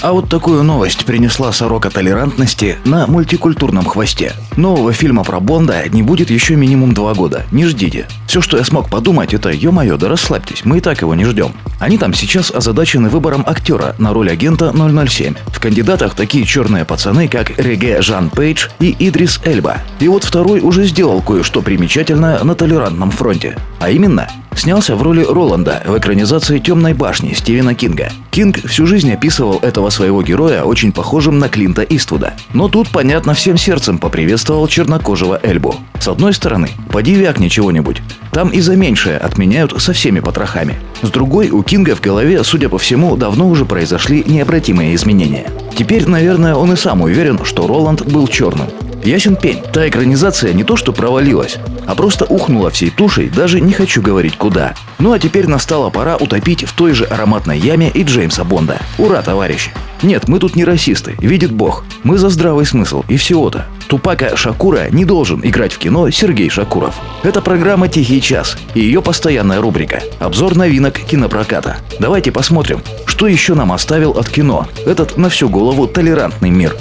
А вот такую новость принесла сорока толерантности на мультикультурном хвосте. Нового фильма про Бонда не будет еще минимум два года. Не ждите. Все, что я смог подумать, это «Ё-моё, да расслабьтесь, мы и так его не ждем». Они там сейчас озадачены выбором актера на роль агента 007. В кандидатах такие черные пацаны, как Реге Жан Пейдж и Идрис Эльба. И вот второй уже сделал кое-что примечательное на толерантном фронте. А именно, снялся в роли Роланда в экранизации «Темной башни» Стивена Кинга. Кинг всю жизнь описывал этого своего героя очень похожим на Клинта Иствуда. Но тут, понятно, всем сердцем поприветствовал чернокожего Эльбу. С одной стороны, поди вякни чего-нибудь. Там и за меньшее отменяют со всеми потрохами. С другой, у Кинга в голове, судя по всему, давно уже произошли необратимые изменения. Теперь, наверное, он и сам уверен, что Роланд был черным. Ясен пень, та экранизация не то что провалилась, а просто ухнула всей тушей, даже не хочу говорить куда. Ну а теперь настала пора утопить в той же ароматной яме и Джеймса Бонда. Ура, товарищи! Нет, мы тут не расисты, видит бог. Мы за здравый смысл и всего-то. Тупака Шакура не должен играть в кино Сергей Шакуров. Это программа «Тихий час» и ее постоянная рубрика «Обзор новинок кинопроката». Давайте посмотрим, что еще нам оставил от кино этот на всю голову толерантный мир.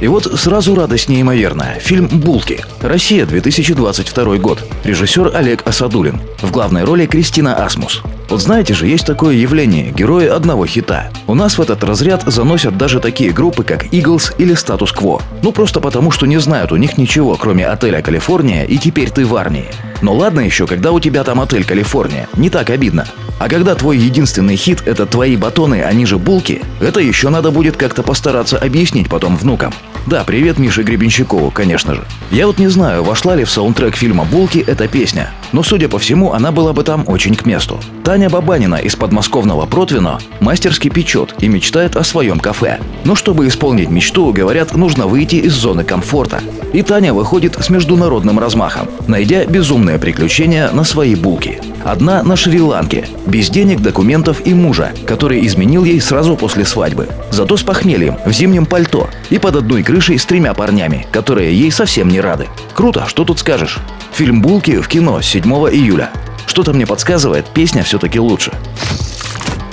И вот сразу радость неимоверная. Фильм «Булки». Россия, 2022 год. Режиссер Олег Асадулин. В главной роли Кристина Асмус. Вот знаете же, есть такое явление – герои одного хита. У нас в этот разряд заносят даже такие группы, как Eagles или Status Quo. Ну просто потому, что не знают у них ничего, кроме отеля «Калифорния» и «Теперь ты в армии». Но ладно еще, когда у тебя там отель «Калифорния». Не так обидно. А когда твой единственный хит – это твои батоны, а ниже булки, это еще надо будет как-то постараться объяснить потом внукам. Да, привет Мише Гребенщикову, конечно же. Я вот не знаю, вошла ли в саундтрек фильма «Булки» эта песня, но, судя по всему, она была бы там очень к месту. Таня Бабанина из подмосковного Протвино мастерски печет и мечтает о своем кафе. Но чтобы исполнить мечту, говорят, нужно выйти из зоны комфорта. И Таня выходит с международным размахом, найдя безумное приключения на свои булки. Одна на Шри-Ланке, без денег, документов и мужа, который изменил ей сразу после свадьбы. Зато с похмельем, в зимнем пальто и под одной крышей с тремя парнями, которые ей совсем не рады. Круто, что тут скажешь? Фильм «Булки» в кино 7 июля. Что-то мне подсказывает, песня все-таки лучше.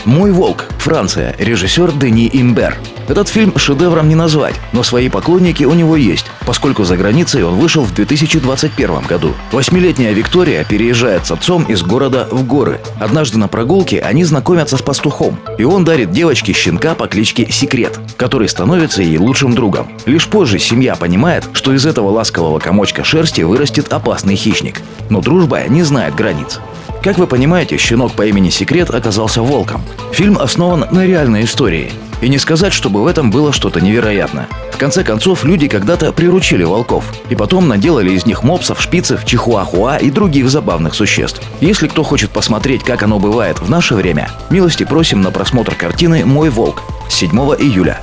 «Мой волк. Франция. Режиссер Дени Имбер. Этот фильм шедевром не назвать, но свои поклонники у него есть, поскольку за границей он вышел в 2021 году. Восьмилетняя Виктория переезжает с отцом из города в горы. Однажды на прогулке они знакомятся с пастухом, и он дарит девочке щенка по кличке Секрет, который становится ей лучшим другом. Лишь позже семья понимает, что из этого ласкового комочка шерсти вырастет опасный хищник. Но дружба не знает границ. Как вы понимаете, щенок по имени Секрет оказался волком. Фильм основан на реальной истории. И не сказать, чтобы в этом было что-то невероятное. В конце концов, люди когда-то приручили волков, и потом наделали из них мопсов, шпицев, чихуахуа и других забавных существ. Если кто хочет посмотреть, как оно бывает в наше время, милости просим на просмотр картины «Мой волк» с 7 июля.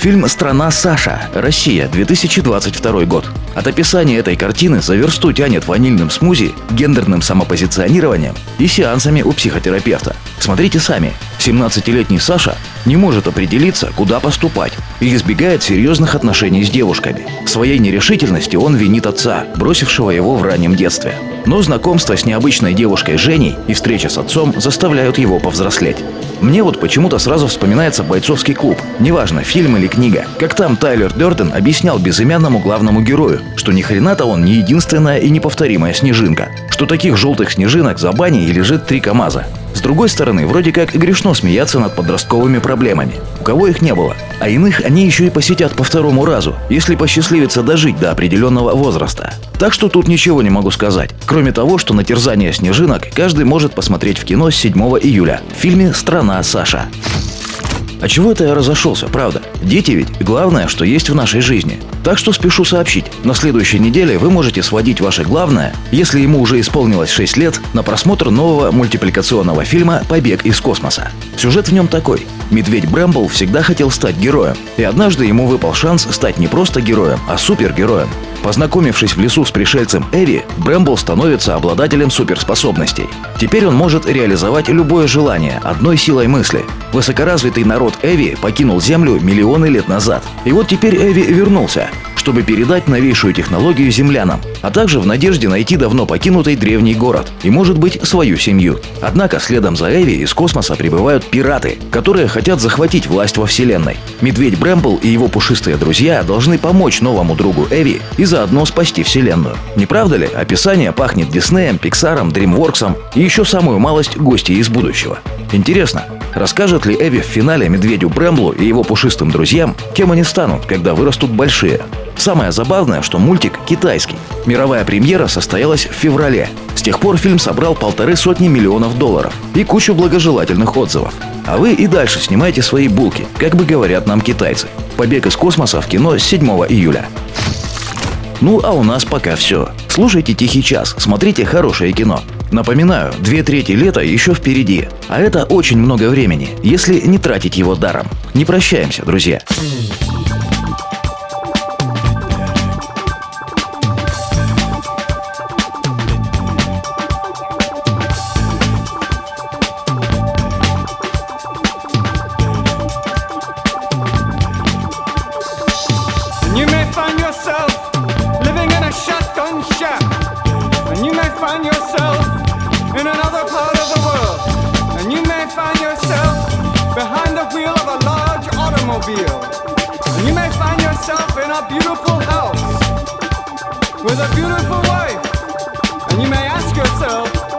Фильм «Страна Саша. Россия. 2022 год». От описания этой картины за версту тянет ванильным смузи, гендерным самопозиционированием и сеансами у психотерапевта. Смотрите сами. 17-летний Саша не может определиться, куда поступать, и избегает серьезных отношений с девушками. В своей нерешительности он винит отца, бросившего его в раннем детстве. Но знакомство с необычной девушкой Женей и встреча с отцом заставляют его повзрослеть. Мне вот почему-то сразу вспоминается бойцовский клуб. Неважно, фильм или книга. Как там Тайлер Дёрден объяснял безымянному главному герою, что ни хрена-то он не единственная и неповторимая снежинка. Что таких желтых снежинок за баней лежит три КАМАЗа. С другой стороны, вроде как грешно смеяться над подростковыми проблемами. У кого их не было. А иных они еще и посетят по второму разу, если посчастливится дожить до определенного возраста. Так что тут ничего не могу сказать. Кроме того, что на терзание снежинок каждый может посмотреть в кино с 7 июля в фильме «Страна Саша». А чего это я разошелся, правда? Дети ведь главное, что есть в нашей жизни. Так что спешу сообщить, на следующей неделе вы можете сводить ваше главное, если ему уже исполнилось 6 лет, на просмотр нового мультипликационного фильма «Побег из космоса». Сюжет в нем такой. Медведь Брэмбл всегда хотел стать героем, и однажды ему выпал шанс стать не просто героем, а супергероем. Познакомившись в лесу с пришельцем Эви, Брэмбл становится обладателем суперспособностей. Теперь он может реализовать любое желание одной силой мысли. Высокоразвитый народ Эви покинул Землю миллионы лет назад. И вот теперь Эви вернулся чтобы передать новейшую технологию землянам, а также в надежде найти давно покинутый древний город и, может быть, свою семью. Однако следом за Эви из космоса прибывают пираты, которые хотят захватить власть во Вселенной. Медведь Брэмбл и его пушистые друзья должны помочь новому другу Эви и заодно спасти Вселенную. Не правда ли? Описание пахнет Диснеем, Пиксаром, Дримворксом и еще самую малость гостей из будущего. Интересно, расскажет ли Эви в финале медведю Брэмблу и его пушистым друзьям, кем они станут, когда вырастут большие? Самое забавное, что мультик китайский. Мировая премьера состоялась в феврале. С тех пор фильм собрал полторы сотни миллионов долларов и кучу благожелательных отзывов. А вы и дальше снимайте свои булки, как бы говорят нам китайцы. Побег из космоса в кино с 7 июля. Ну а у нас пока все. Слушайте «Тихий час», смотрите хорошее кино. Напоминаю, две трети лета еще впереди, а это очень много времени, если не тратить его даром. Не прощаемся, друзья. find yourself in another part of the world. And you may find yourself behind the wheel of a large automobile. And you may find yourself in a beautiful house with a beautiful wife. And you may ask yourself,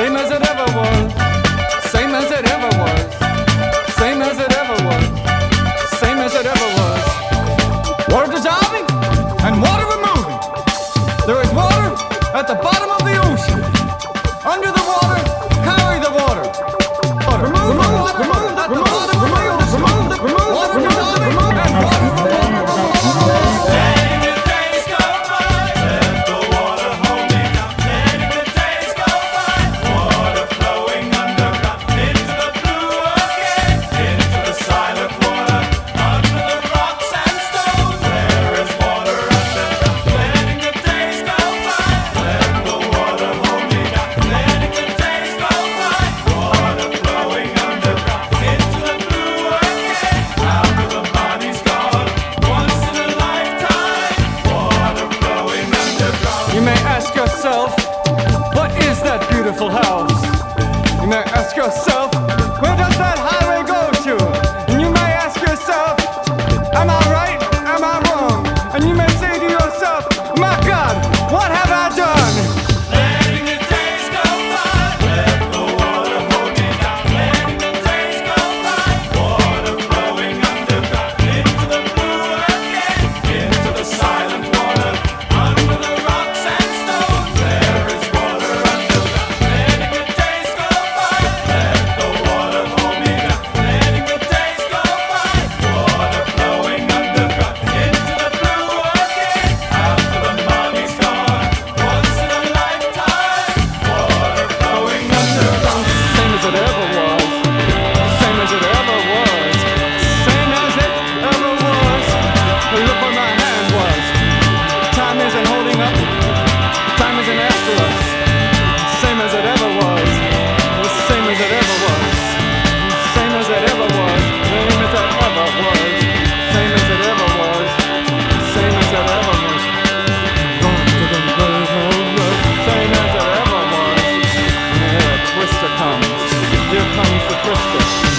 Same as it ever was. Here comes the Christmas.